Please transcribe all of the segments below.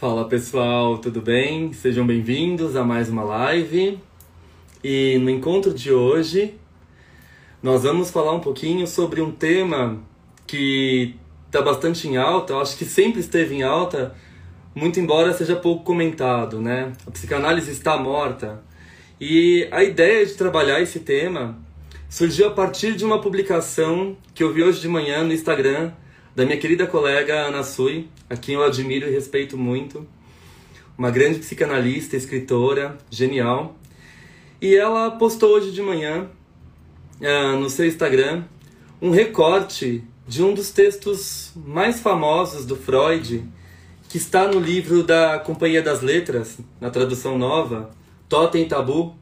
Fala pessoal, tudo bem? Sejam bem-vindos a mais uma live. E no encontro de hoje, nós vamos falar um pouquinho sobre um tema que está bastante em alta, eu acho que sempre esteve em alta, muito embora seja pouco comentado, né? A psicanálise está morta. E a ideia de trabalhar esse tema surgiu a partir de uma publicação que eu vi hoje de manhã no Instagram da minha querida colega Ana Sui, a quem eu admiro e respeito muito, uma grande psicanalista, escritora, genial. E ela postou hoje de manhã uh, no seu Instagram um recorte de um dos textos mais famosos do Freud, que está no livro da Companhia das Letras, na tradução nova, Totem Tabu,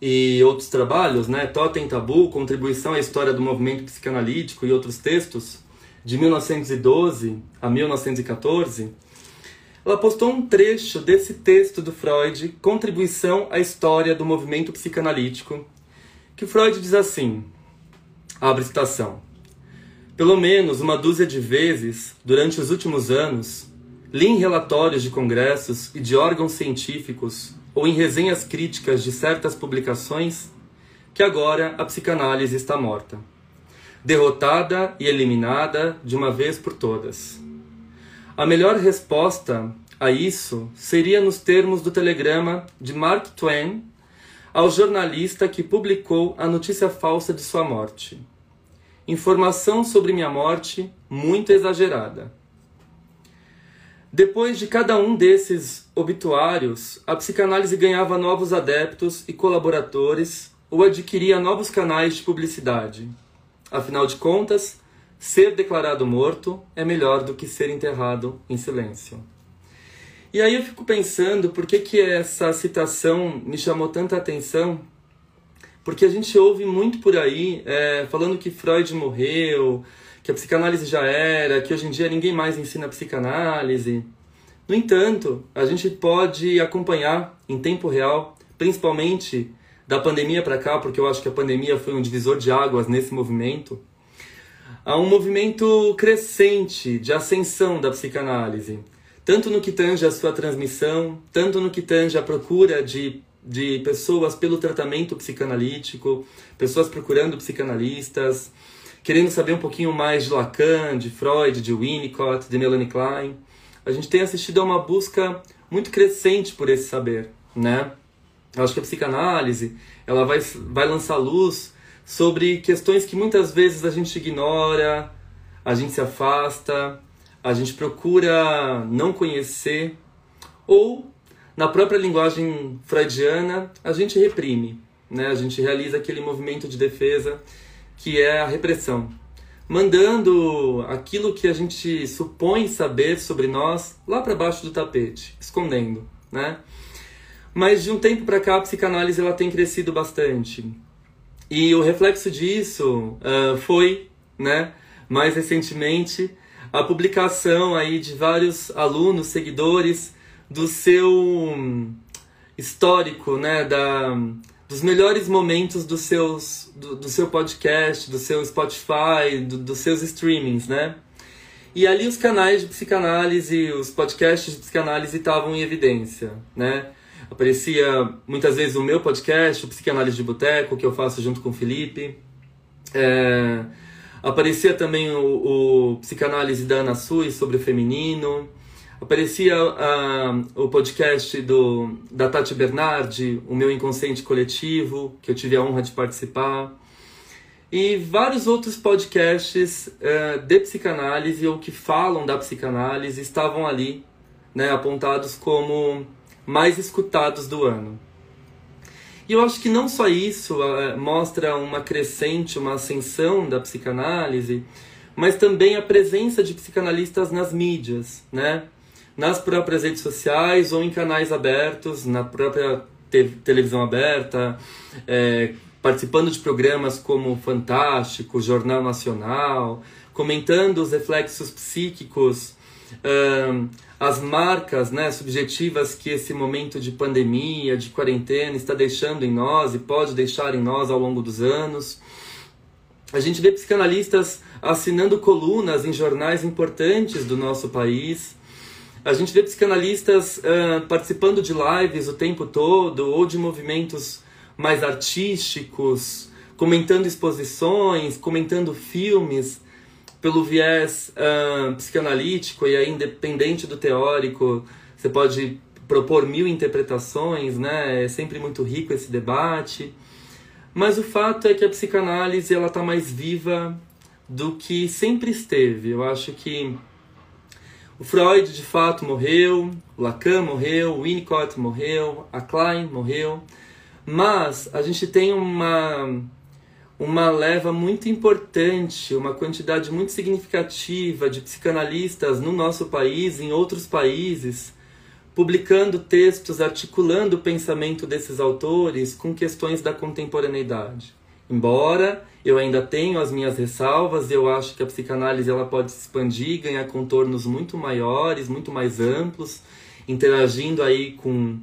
e outros trabalhos, né? Totem Tabu, Contribuição à História do Movimento Psicanalítico e outros textos, de 1912 a 1914, ela postou um trecho desse texto do Freud, Contribuição à História do Movimento Psicanalítico, que Freud diz assim, abre citação, pelo menos uma dúzia de vezes, durante os últimos anos, li em relatórios de congressos e de órgãos científicos ou em resenhas críticas de certas publicações que agora a psicanálise está morta derrotada e eliminada de uma vez por todas. A melhor resposta a isso seria nos termos do telegrama de Mark Twain ao jornalista que publicou a notícia falsa de sua morte. Informação sobre minha morte muito exagerada. Depois de cada um desses obituários, a psicanálise ganhava novos adeptos e colaboradores ou adquiria novos canais de publicidade. Afinal de contas, ser declarado morto é melhor do que ser enterrado em silêncio. E aí eu fico pensando por que, que essa citação me chamou tanta atenção, porque a gente ouve muito por aí é, falando que Freud morreu, que a psicanálise já era, que hoje em dia ninguém mais ensina psicanálise. No entanto, a gente pode acompanhar em tempo real, principalmente da pandemia para cá, porque eu acho que a pandemia foi um divisor de águas nesse movimento, há um movimento crescente de ascensão da psicanálise, tanto no que tange a sua transmissão, tanto no que tange a procura de, de pessoas pelo tratamento psicanalítico, pessoas procurando psicanalistas, querendo saber um pouquinho mais de Lacan, de Freud, de Winnicott, de Melanie Klein. A gente tem assistido a uma busca muito crescente por esse saber, né? Eu acho que a psicanálise ela vai, vai lançar luz sobre questões que muitas vezes a gente ignora, a gente se afasta, a gente procura não conhecer, ou, na própria linguagem freudiana, a gente reprime, né? a gente realiza aquele movimento de defesa que é a repressão, mandando aquilo que a gente supõe saber sobre nós lá para baixo do tapete, escondendo. Né? Mas de um tempo para cá a psicanálise ela tem crescido bastante. E o reflexo disso uh, foi, né, mais recentemente, a publicação aí de vários alunos, seguidores do seu histórico, né, da, dos melhores momentos dos seus, do, do seu podcast, do seu Spotify, do, dos seus streamings, né? E ali os canais de psicanálise, os podcasts de psicanálise estavam em evidência, né? Aparecia muitas vezes o meu podcast, o Psicanálise de Boteco, que eu faço junto com o Felipe. É, aparecia também o, o Psicanálise da Ana Sui sobre o feminino. Aparecia uh, o podcast do, da Tati Bernardi, O Meu Inconsciente Coletivo, que eu tive a honra de participar. E vários outros podcasts uh, de psicanálise ou que falam da psicanálise estavam ali, né, apontados como mais escutados do ano. E eu acho que não só isso uh, mostra uma crescente, uma ascensão da psicanálise, mas também a presença de psicanalistas nas mídias, né? nas próprias redes sociais ou em canais abertos, na própria te televisão aberta, é, participando de programas como Fantástico, Jornal Nacional, comentando os reflexos psíquicos, um, as marcas né, subjetivas que esse momento de pandemia, de quarentena está deixando em nós e pode deixar em nós ao longo dos anos. A gente vê psicanalistas assinando colunas em jornais importantes do nosso país. A gente vê psicanalistas uh, participando de lives o tempo todo ou de movimentos mais artísticos, comentando exposições, comentando filmes pelo viés uh, psicanalítico e aí independente do teórico, você pode propor mil interpretações, né? É sempre muito rico esse debate. Mas o fato é que a psicanálise ela está mais viva do que sempre esteve. Eu acho que o Freud de fato morreu, o Lacan morreu, o Winnicott morreu, a Klein morreu, mas a gente tem uma uma leva muito importante, uma quantidade muito significativa de psicanalistas no nosso país, em outros países, publicando textos, articulando o pensamento desses autores com questões da contemporaneidade. Embora eu ainda tenho as minhas ressalvas, eu acho que a psicanálise ela pode se expandir, ganhar contornos muito maiores, muito mais amplos, interagindo aí com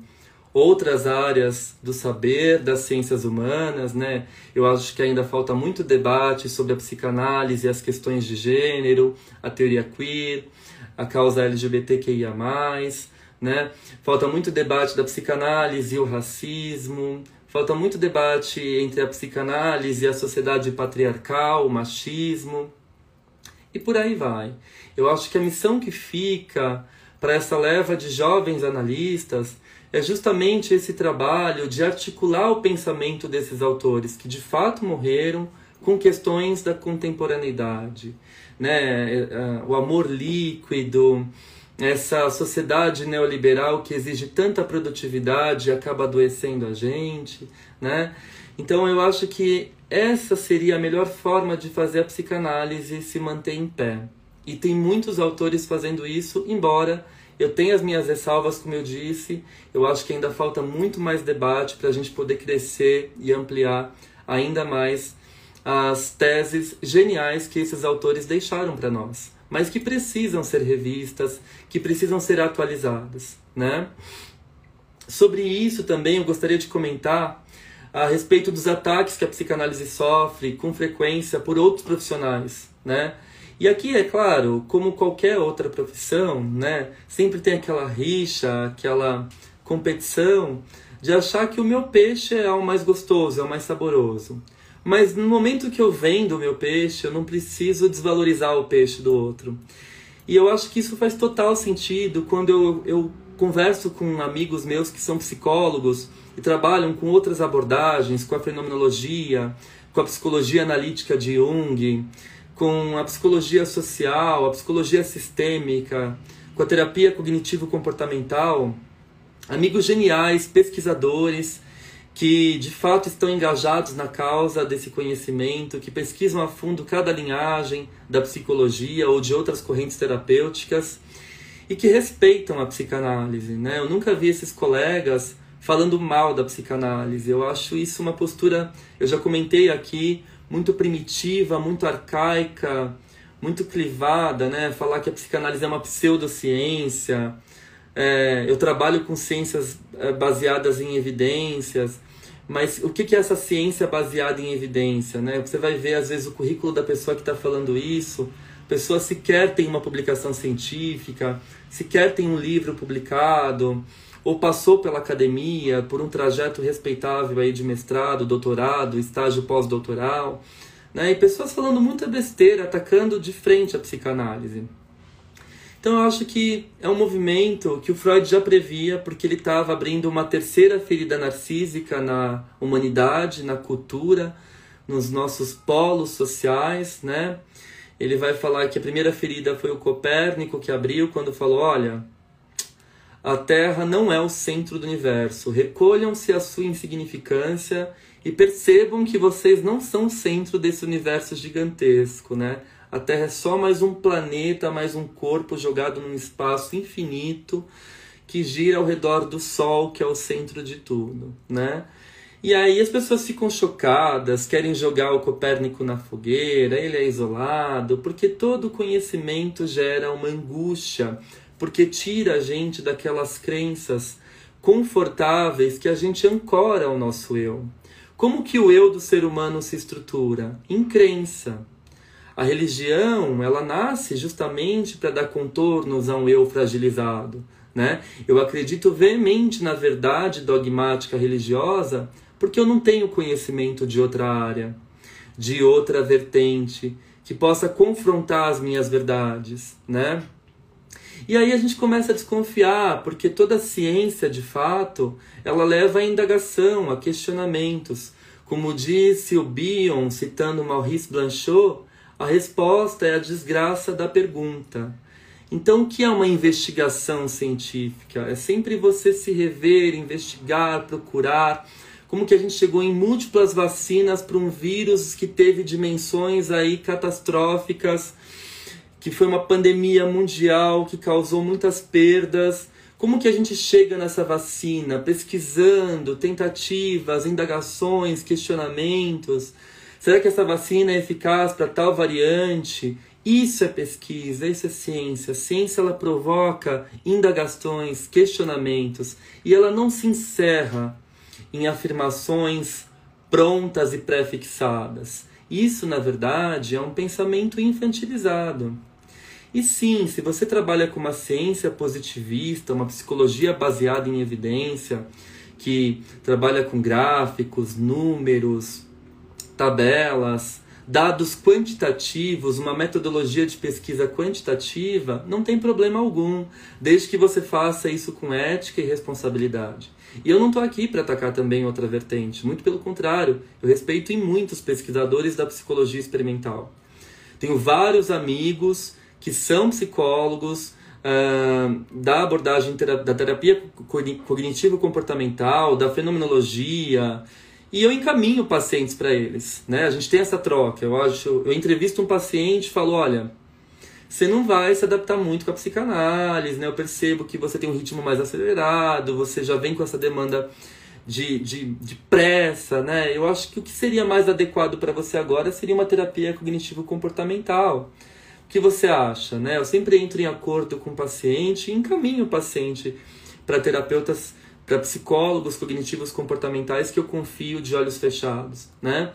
outras áreas do saber, das ciências humanas, né? Eu acho que ainda falta muito debate sobre a psicanálise, as questões de gênero, a teoria queer, a causa LGBTQIA+, né? Falta muito debate da psicanálise e o racismo, falta muito debate entre a psicanálise e a sociedade patriarcal, o machismo, e por aí vai. Eu acho que a missão que fica para essa leva de jovens analistas é justamente esse trabalho de articular o pensamento desses autores que de fato morreram com questões da contemporaneidade, né? É, é, o amor líquido, essa sociedade neoliberal que exige tanta produtividade acaba adoecendo a gente, né? Então eu acho que essa seria a melhor forma de fazer a psicanálise se manter em pé. E tem muitos autores fazendo isso, embora eu tenho as minhas ressalvas, como eu disse, eu acho que ainda falta muito mais debate para a gente poder crescer e ampliar ainda mais as teses geniais que esses autores deixaram para nós, mas que precisam ser revistas, que precisam ser atualizadas, né? Sobre isso também eu gostaria de comentar a respeito dos ataques que a psicanálise sofre com frequência por outros profissionais, né? E aqui, é claro, como qualquer outra profissão, né, sempre tem aquela rixa, aquela competição de achar que o meu peixe é o mais gostoso, é o mais saboroso. Mas no momento que eu vendo o meu peixe, eu não preciso desvalorizar o peixe do outro. E eu acho que isso faz total sentido quando eu, eu converso com amigos meus que são psicólogos e trabalham com outras abordagens, com a fenomenologia, com a psicologia analítica de Jung, com a psicologia social, a psicologia sistêmica, com a terapia cognitivo-comportamental, amigos geniais, pesquisadores que de fato estão engajados na causa desse conhecimento, que pesquisam a fundo cada linhagem da psicologia ou de outras correntes terapêuticas e que respeitam a psicanálise. Né? Eu nunca vi esses colegas falando mal da psicanálise. Eu acho isso uma postura, eu já comentei aqui, muito primitiva, muito arcaica, muito clivada, né? Falar que a psicanálise é uma pseudociência. É, eu trabalho com ciências é, baseadas em evidências, mas o que é essa ciência baseada em evidência, né? Você vai ver às vezes o currículo da pessoa que está falando isso. Pessoa sequer tem uma publicação científica, sequer tem um livro publicado ou passou pela academia por um trajeto respeitável aí de mestrado, doutorado, estágio pós-doutoral, né? E pessoas falando muita besteira, atacando de frente a psicanálise. Então eu acho que é um movimento que o Freud já previa, porque ele estava abrindo uma terceira ferida narcísica na humanidade, na cultura, nos nossos polos sociais, né? Ele vai falar que a primeira ferida foi o Copérnico que abriu quando falou: olha, a Terra não é o centro do universo. Recolham-se a sua insignificância e percebam que vocês não são o centro desse universo gigantesco, né? A Terra é só mais um planeta, mais um corpo jogado num espaço infinito que gira ao redor do Sol, que é o centro de tudo, né? E aí as pessoas ficam chocadas, querem jogar o Copérnico na fogueira, ele é isolado, porque todo conhecimento gera uma angústia, porque tira a gente daquelas crenças confortáveis que a gente ancora ao nosso eu. Como que o eu do ser humano se estrutura? Em crença. A religião, ela nasce justamente para dar contornos a um eu fragilizado, né? Eu acredito veemente na verdade dogmática religiosa porque eu não tenho conhecimento de outra área, de outra vertente que possa confrontar as minhas verdades, né? E aí a gente começa a desconfiar, porque toda ciência, de fato, ela leva à indagação, a questionamentos. Como disse o Bion, citando Maurice Blanchot, a resposta é a desgraça da pergunta. Então, o que é uma investigação científica? É sempre você se rever, investigar, procurar, como que a gente chegou em múltiplas vacinas para um vírus que teve dimensões aí catastróficas, que foi uma pandemia mundial que causou muitas perdas. Como que a gente chega nessa vacina? Pesquisando, tentativas, indagações, questionamentos. Será que essa vacina é eficaz para tal variante? Isso é pesquisa, isso é ciência. A ciência ela provoca indagações, questionamentos e ela não se encerra em afirmações prontas e pré-fixadas. Isso, na verdade, é um pensamento infantilizado. E sim, se você trabalha com uma ciência positivista, uma psicologia baseada em evidência, que trabalha com gráficos, números, tabelas, dados quantitativos, uma metodologia de pesquisa quantitativa, não tem problema algum, desde que você faça isso com ética e responsabilidade. E eu não estou aqui para atacar também outra vertente, muito pelo contrário, eu respeito em muitos pesquisadores da psicologia experimental. Tenho vários amigos que são psicólogos uh, da abordagem da terapia cognitivo-comportamental, da fenomenologia, e eu encaminho pacientes para eles, né? A gente tem essa troca. Eu acho, eu entrevisto um paciente, e falo, olha, você não vai se adaptar muito com a psicanálise, né? Eu percebo que você tem um ritmo mais acelerado, você já vem com essa demanda de, de, de pressa, né? Eu acho que o que seria mais adequado para você agora seria uma terapia cognitivo-comportamental. O que você acha, né? Eu sempre entro em acordo com o paciente e encaminho o paciente para terapeutas para psicólogos cognitivos comportamentais que eu confio de olhos fechados, né?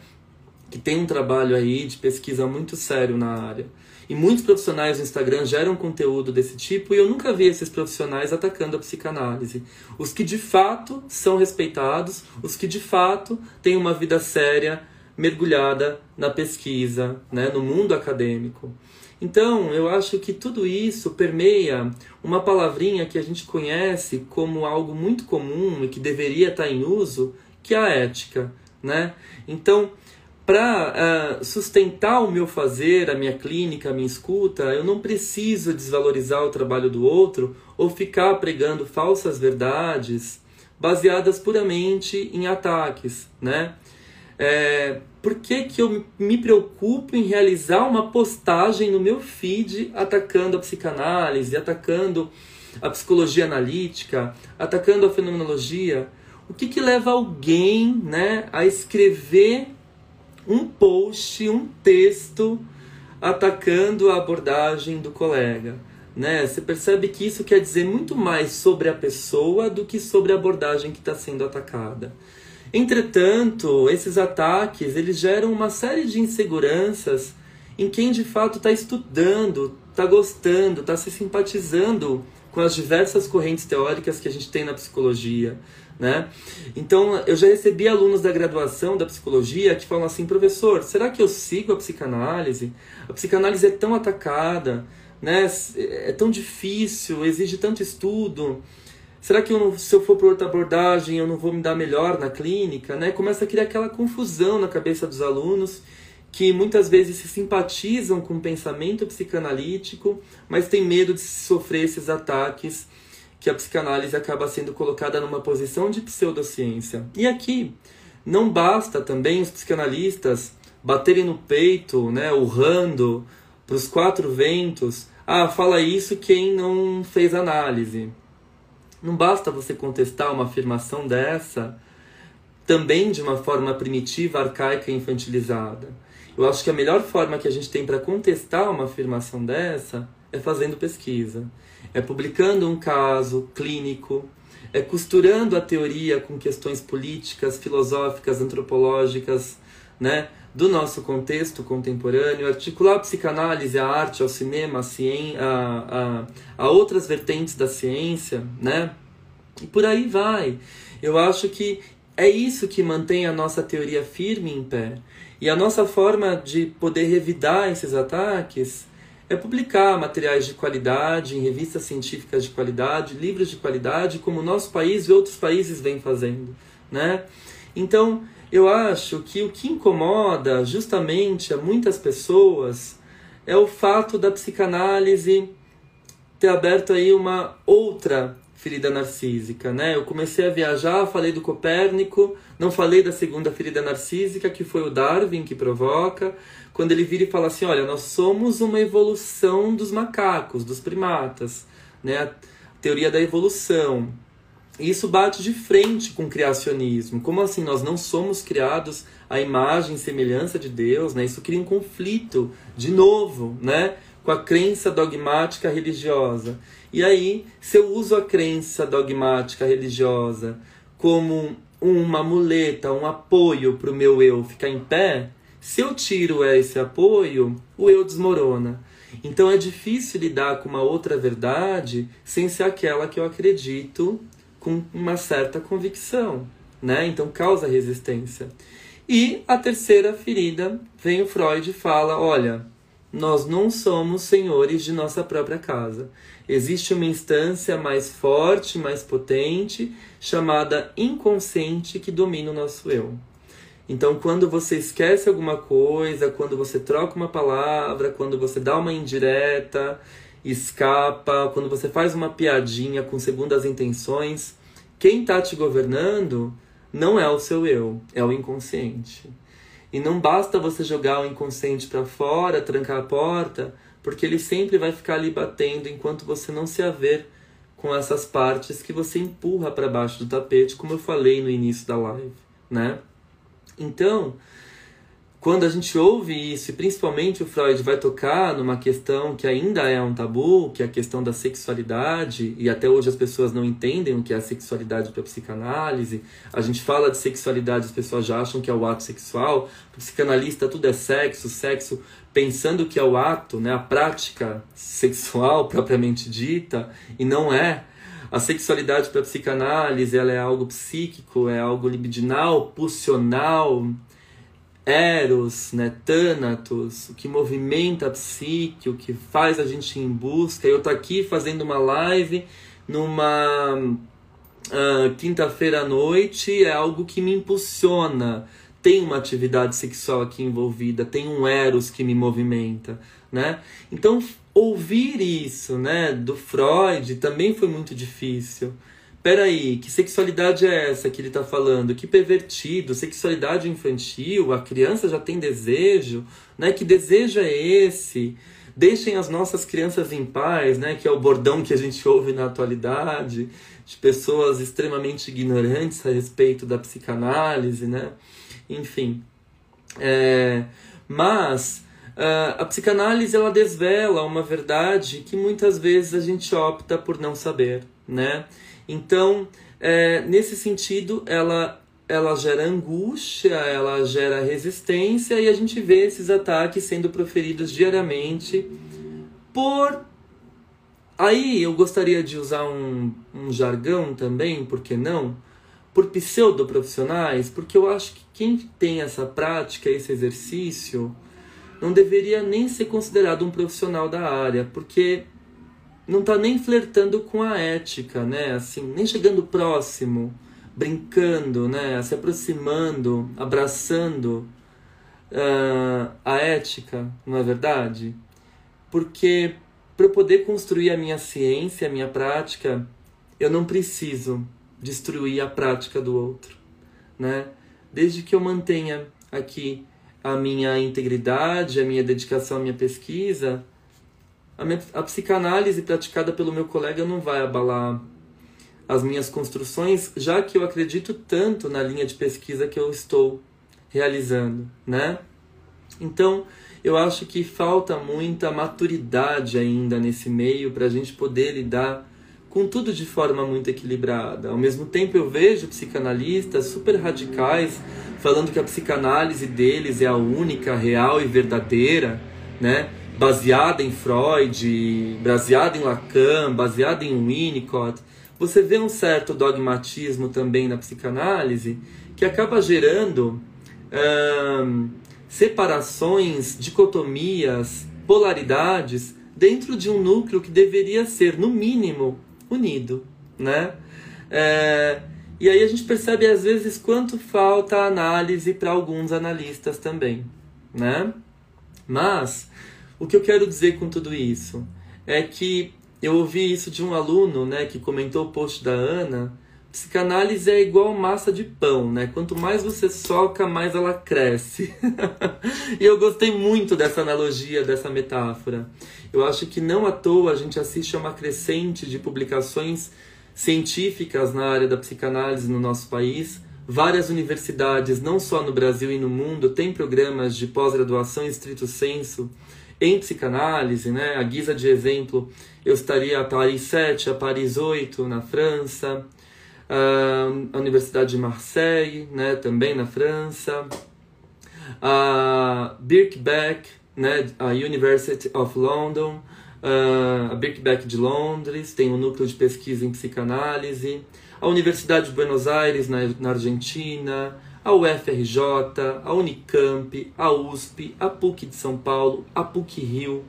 Que tem um trabalho aí de pesquisa muito sério na área. E muitos profissionais no Instagram geram conteúdo desse tipo e eu nunca vi esses profissionais atacando a psicanálise. Os que de fato são respeitados, os que de fato têm uma vida séria, mergulhada na pesquisa, né, no mundo acadêmico. Então, eu acho que tudo isso permeia uma palavrinha que a gente conhece como algo muito comum e que deveria estar em uso, que é a ética, né? Então, para uh, eh, sustentar o meu fazer, a minha clínica, a minha escuta, eu não preciso desvalorizar o trabalho do outro ou ficar pregando falsas verdades baseadas puramente em ataques, né? É, por que, que eu me preocupo em realizar uma postagem no meu feed atacando a psicanálise, atacando a psicologia analítica, atacando a fenomenologia? O que, que leva alguém né, a escrever um post, um texto atacando a abordagem do colega? Né? Você percebe que isso quer dizer muito mais sobre a pessoa do que sobre a abordagem que está sendo atacada. Entretanto, esses ataques eles geram uma série de inseguranças em quem de fato está estudando, está gostando, está se simpatizando com as diversas correntes teóricas que a gente tem na psicologia. Né? Então, eu já recebi alunos da graduação da psicologia que falam assim: professor, será que eu sigo a psicanálise? A psicanálise é tão atacada, né? É tão difícil, exige tanto estudo. Será que eu não, se eu for para outra abordagem eu não vou me dar melhor na clínica, né? Começa a criar aquela confusão na cabeça dos alunos que muitas vezes se simpatizam com o pensamento psicanalítico, mas têm medo de sofrer esses ataques que a psicanálise acaba sendo colocada numa posição de pseudociência. E aqui não basta também os psicanalistas baterem no peito, né, urrando para os quatro ventos, ah, fala isso quem não fez análise. Não basta você contestar uma afirmação dessa também de uma forma primitiva, arcaica e infantilizada. Eu acho que a melhor forma que a gente tem para contestar uma afirmação dessa é fazendo pesquisa, é publicando um caso clínico, é costurando a teoria com questões políticas, filosóficas, antropológicas, né, do nosso contexto contemporâneo, articular a psicanálise, a arte, ao cinema, a, a, a, a outras vertentes da ciência, né, e por aí vai. Eu acho que é isso que mantém a nossa teoria firme em pé. E a nossa forma de poder revidar esses ataques é publicar materiais de qualidade em revistas científicas de qualidade, livros de qualidade, como o nosso país e outros países vêm fazendo, né? Então, eu acho que o que incomoda justamente a muitas pessoas é o fato da psicanálise ter aberto aí uma outra ferida narcísica, né? Eu comecei a viajar, falei do Copérnico, não falei da segunda ferida narcísica, que foi o Darwin que provoca, quando ele vira e fala assim, olha, nós somos uma evolução dos macacos, dos primatas, né? A teoria da evolução. Isso bate de frente com o criacionismo. Como assim nós não somos criados à imagem e semelhança de Deus, né? Isso cria um conflito de novo, né? Com a crença dogmática religiosa. E aí, se eu uso a crença dogmática religiosa como uma muleta, um apoio para o meu eu ficar em pé, se eu tiro esse apoio, o eu desmorona. Então é difícil lidar com uma outra verdade sem ser aquela que eu acredito com uma certa convicção, né? Então causa resistência. E a terceira ferida, vem o Freud e fala: olha, nós não somos senhores de nossa própria casa. Existe uma instância mais forte, mais potente, chamada inconsciente, que domina o nosso eu. Então, quando você esquece alguma coisa, quando você troca uma palavra, quando você dá uma indireta, escapa, quando você faz uma piadinha com segundas intenções, quem está te governando não é o seu eu, é o inconsciente. E não basta você jogar o inconsciente para fora, trancar a porta, porque ele sempre vai ficar ali batendo enquanto você não se haver com essas partes que você empurra para baixo do tapete, como eu falei no início da live, né? Então, quando a gente ouve isso, e principalmente o Freud vai tocar numa questão que ainda é um tabu, que é a questão da sexualidade, e até hoje as pessoas não entendem o que é a sexualidade para a psicanálise. A gente fala de sexualidade, as pessoas já acham que é o ato sexual. Para o psicanalista, tudo é sexo, sexo pensando que é o ato, né, a prática sexual propriamente dita, e não é. A sexualidade para a psicanálise ela é algo psíquico, é algo libidinal, pulsional, Eros, né, Thanatos, o que movimenta a psique, o que faz a gente ir em busca. Eu tô aqui fazendo uma live numa uh, quinta-feira à noite, é algo que me impulsiona. Tem uma atividade sexual aqui envolvida, tem um Eros que me movimenta, né? Então, ouvir isso, né, do Freud também foi muito difícil peraí, que sexualidade é essa que ele está falando? Que pervertido, sexualidade infantil, a criança já tem desejo, né? Que desejo é esse? Deixem as nossas crianças em paz, né? Que é o bordão que a gente ouve na atualidade, de pessoas extremamente ignorantes a respeito da psicanálise, né? Enfim. É, mas uh, a psicanálise ela desvela uma verdade que muitas vezes a gente opta por não saber, né? Então, é, nesse sentido, ela, ela gera angústia, ela gera resistência e a gente vê esses ataques sendo proferidos diariamente por. Aí eu gostaria de usar um, um jargão também, por que não? Por pseudoprofissionais, porque eu acho que quem tem essa prática, esse exercício, não deveria nem ser considerado um profissional da área, porque não está nem flertando com a ética, né? Assim, nem chegando próximo, brincando, né? Se aproximando, abraçando uh, a ética, não é verdade? Porque para eu poder construir a minha ciência, a minha prática, eu não preciso destruir a prática do outro, né? Desde que eu mantenha aqui a minha integridade, a minha dedicação à minha pesquisa, a, minha, a psicanálise praticada pelo meu colega não vai abalar as minhas construções, já que eu acredito tanto na linha de pesquisa que eu estou realizando, né? Então, eu acho que falta muita maturidade ainda nesse meio para a gente poder lidar com tudo de forma muito equilibrada. Ao mesmo tempo, eu vejo psicanalistas super radicais falando que a psicanálise deles é a única, real e verdadeira, né? Baseada em Freud, baseada em Lacan, baseada em Winnicott. Você vê um certo dogmatismo também na psicanálise que acaba gerando hum, separações, dicotomias, polaridades dentro de um núcleo que deveria ser, no mínimo, unido, né? É, e aí a gente percebe às vezes quanto falta análise para alguns analistas também, né? Mas o que eu quero dizer com tudo isso é que eu ouvi isso de um aluno, né, que comentou o post da Ana. Psicanálise é igual massa de pão, né? Quanto mais você soca, mais ela cresce. e eu gostei muito dessa analogia, dessa metáfora. Eu acho que não à toa a gente assiste a uma crescente de publicações científicas na área da psicanálise no nosso país. Várias universidades, não só no Brasil e no mundo, têm programas de pós-graduação em estrito senso em psicanálise, né? A guisa de exemplo, eu estaria a Paris 7, a Paris 8 na França, a Universidade de Marseille, né? Também na França, a Birkbeck, né, a University of London, a Birkbeck de Londres, tem um núcleo de pesquisa em psicanálise, a Universidade de Buenos Aires, na, na Argentina, a UFRJ, a Unicamp, a USP, a PUC de São Paulo, a PUC Rio.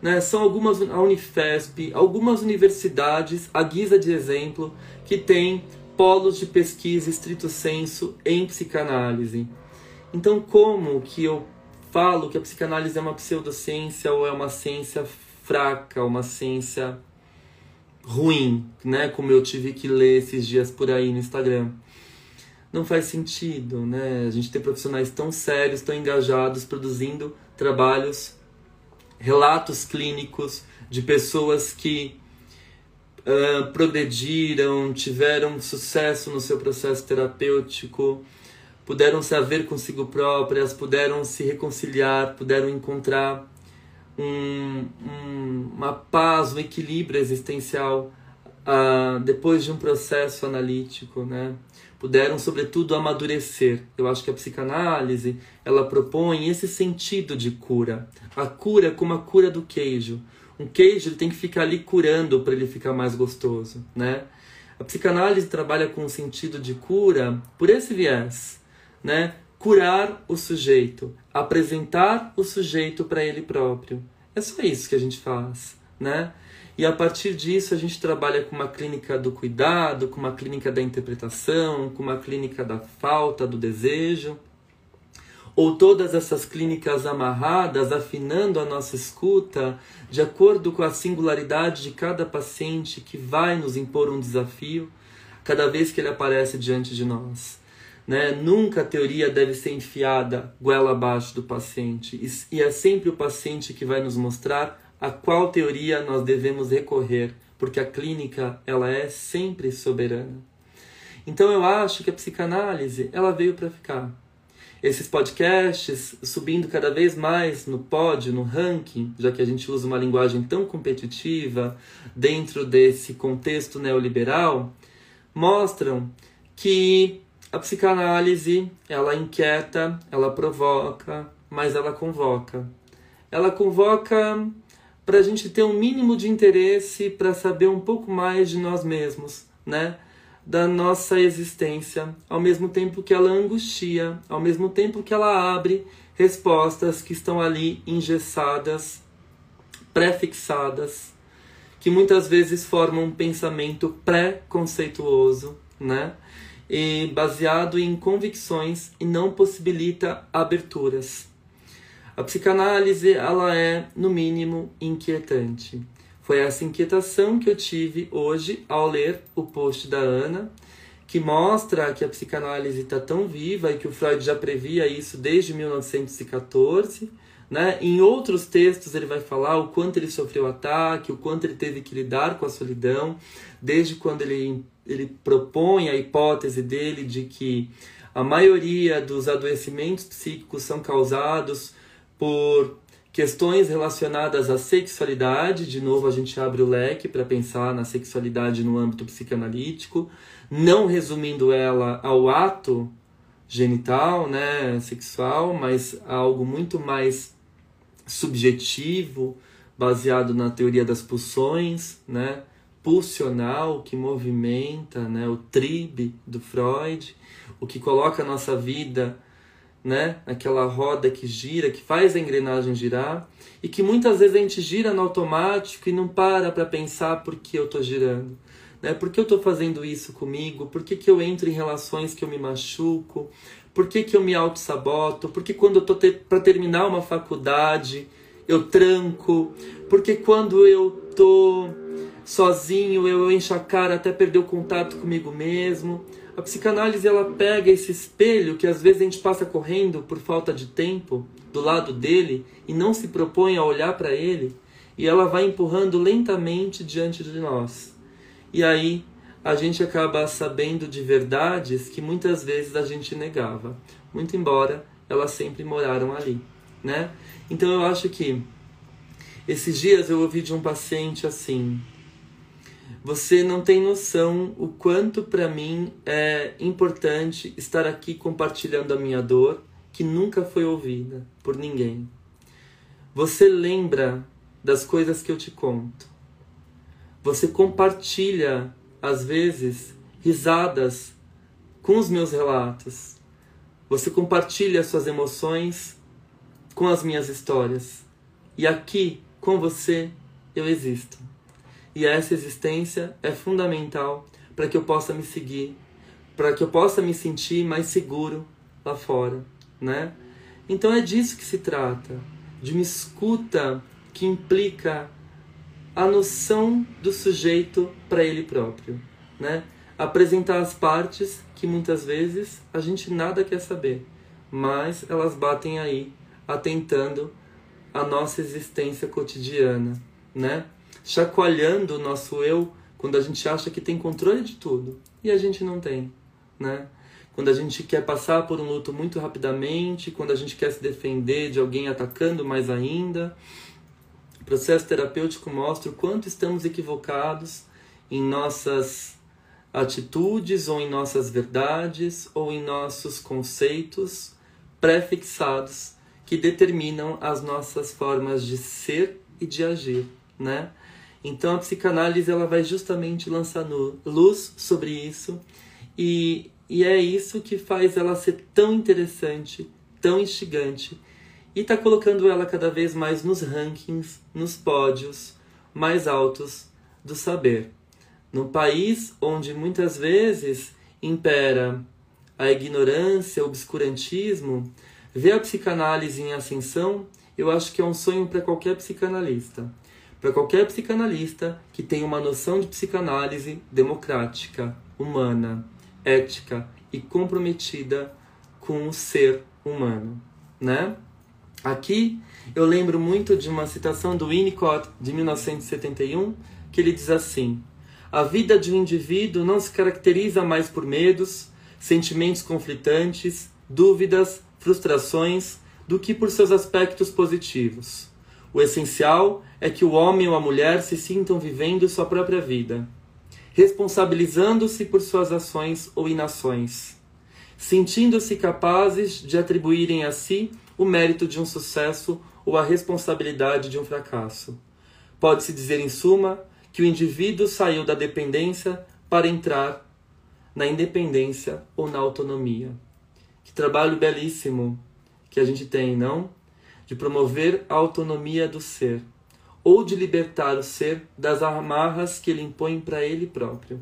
Né? São algumas, a Unifesp, algumas universidades, a guisa de exemplo, que têm polos de pesquisa estrito senso em psicanálise. Então, como que eu falo que a psicanálise é uma pseudociência ou é uma ciência fraca, uma ciência ruim, né? Como eu tive que ler esses dias por aí no Instagram. Não faz sentido, né? A gente ter profissionais tão sérios, tão engajados, produzindo trabalhos, relatos clínicos de pessoas que uh, progrediram, tiveram sucesso no seu processo terapêutico, puderam se haver consigo próprias, puderam se reconciliar, puderam encontrar um, um, uma paz, um equilíbrio existencial uh, depois de um processo analítico, né? Puderam, sobretudo, amadurecer. Eu acho que a psicanálise ela propõe esse sentido de cura, a cura como a cura do queijo. Um queijo ele tem que ficar ali curando para ele ficar mais gostoso, né? A psicanálise trabalha com o sentido de cura por esse viés né? Curar o sujeito, apresentar o sujeito para ele próprio. É só isso que a gente faz, né? E a partir disso a gente trabalha com uma clínica do cuidado, com uma clínica da interpretação, com uma clínica da falta do desejo, ou todas essas clínicas amarradas, afinando a nossa escuta de acordo com a singularidade de cada paciente que vai nos impor um desafio cada vez que ele aparece diante de nós. Né? Nunca a teoria deve ser enfiada goela abaixo do paciente. E é sempre o paciente que vai nos mostrar a qual teoria nós devemos recorrer, porque a clínica ela é sempre soberana. Então eu acho que a psicanálise ela veio para ficar. Esses podcasts subindo cada vez mais no pódio, no ranking, já que a gente usa uma linguagem tão competitiva dentro desse contexto neoliberal, mostram que a psicanálise, ela inquieta, ela provoca, mas ela convoca. Ela convoca para a gente ter um mínimo de interesse para saber um pouco mais de nós mesmos, né? Da nossa existência, ao mesmo tempo que ela angustia, ao mesmo tempo que ela abre respostas que estão ali engessadas, prefixadas, que muitas vezes formam um pensamento pré-conceituoso, né? E baseado em convicções e não possibilita aberturas. A psicanálise, ela é, no mínimo, inquietante. Foi essa inquietação que eu tive hoje ao ler o post da Ana, que mostra que a psicanálise está tão viva e que o Freud já previa isso desde 1914. Né? Em outros textos ele vai falar o quanto ele sofreu ataque, o quanto ele teve que lidar com a solidão, desde quando ele, ele propõe a hipótese dele de que a maioria dos adoecimentos psíquicos são causados por questões relacionadas à sexualidade. De novo, a gente abre o leque para pensar na sexualidade no âmbito psicanalítico, não resumindo ela ao ato genital, né, sexual, mas algo muito mais subjetivo, baseado na teoria das pulsões, né? pulsional, que movimenta, né? o tribe do Freud, o que coloca a nossa vida né? aquela roda que gira, que faz a engrenagem girar, e que muitas vezes a gente gira no automático e não para para pensar por que eu estou girando. Né? Por que eu estou fazendo isso comigo? Por que, que eu entro em relações que eu me machuco? Por que, que eu me auto-saboto? Por que quando eu estou te para terminar uma faculdade eu tranco? Por que quando eu estou sozinho eu encho a cara até perder o contato comigo mesmo? A psicanálise ela pega esse espelho que às vezes a gente passa correndo por falta de tempo do lado dele e não se propõe a olhar para ele e ela vai empurrando lentamente diante de nós. E aí a gente acaba sabendo de verdades que muitas vezes a gente negava, muito embora elas sempre moraram ali, né? Então eu acho que esses dias eu ouvi de um paciente assim: você não tem noção o quanto para mim é importante estar aqui compartilhando a minha dor, que nunca foi ouvida por ninguém. Você lembra das coisas que eu te conto. Você compartilha às vezes, risadas com os meus relatos. Você compartilha suas emoções com as minhas histórias. E aqui, com você, eu existo. E essa existência é fundamental para que eu possa me seguir, para que eu possa me sentir mais seguro lá fora, né? Então é disso que se trata, de uma escuta que implica a noção do sujeito para ele próprio, né? Apresentar as partes que muitas vezes a gente nada quer saber, mas elas batem aí, atentando a nossa existência cotidiana, né? Chacoalhando o nosso eu quando a gente acha que tem controle de tudo. E a gente não tem, né? Quando a gente quer passar por um luto muito rapidamente, quando a gente quer se defender de alguém atacando mais ainda, o processo terapêutico mostra o quanto estamos equivocados em nossas atitudes ou em nossas verdades ou em nossos conceitos prefixados que determinam as nossas formas de ser e de agir, né? Então a psicanálise ela vai justamente lançar luz sobre isso e, e é isso que faz ela ser tão interessante, tão instigante e está colocando ela cada vez mais nos rankings, nos pódios mais altos do saber. Num país onde muitas vezes impera a ignorância, o obscurantismo, ver a psicanálise em ascensão, eu acho que é um sonho para qualquer psicanalista. Para qualquer psicanalista que tenha uma noção de psicanálise democrática, humana, ética e comprometida com o ser humano, né? Aqui eu lembro muito de uma citação do Winnicott de 1971, que ele diz assim: A vida de um indivíduo não se caracteriza mais por medos, sentimentos conflitantes, dúvidas, frustrações, do que por seus aspectos positivos. O essencial é que o homem ou a mulher se sintam vivendo sua própria vida, responsabilizando-se por suas ações ou inações, sentindo-se capazes de atribuírem a si o mérito de um sucesso ou a responsabilidade de um fracasso. Pode-se dizer, em suma, que o indivíduo saiu da dependência para entrar na independência ou na autonomia. Que trabalho belíssimo que a gente tem, não? De promover a autonomia do ser, ou de libertar o ser das amarras que ele impõe para ele próprio.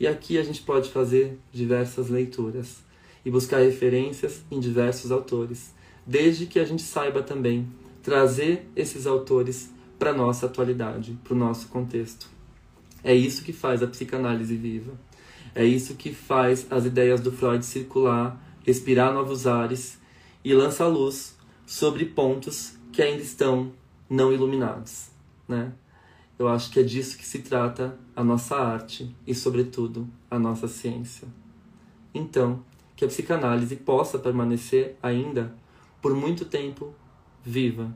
E aqui a gente pode fazer diversas leituras e buscar referências em diversos autores, desde que a gente saiba também trazer esses autores para a nossa atualidade, para o nosso contexto. É isso que faz a psicanálise viva. É isso que faz as ideias do Freud circular, respirar novos ares e lançar luz sobre pontos que ainda estão não iluminados, né? Eu acho que é disso que se trata a nossa arte e, sobretudo, a nossa ciência. Então, que a psicanálise possa permanecer ainda por muito tempo viva,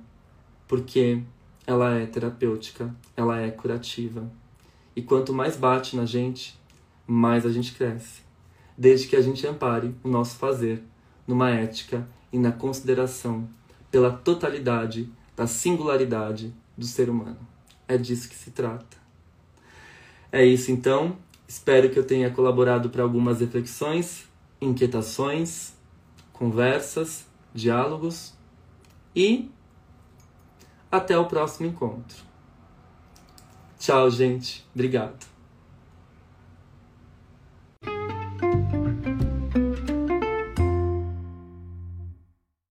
porque ela é terapêutica, ela é curativa. E quanto mais bate na gente, mais a gente cresce. Desde que a gente ampare o nosso fazer numa ética e na consideração pela totalidade da singularidade do ser humano. É disso que se trata. É isso então. Espero que eu tenha colaborado para algumas reflexões, inquietações, conversas, diálogos e até o próximo encontro. Tchau, gente. Obrigado.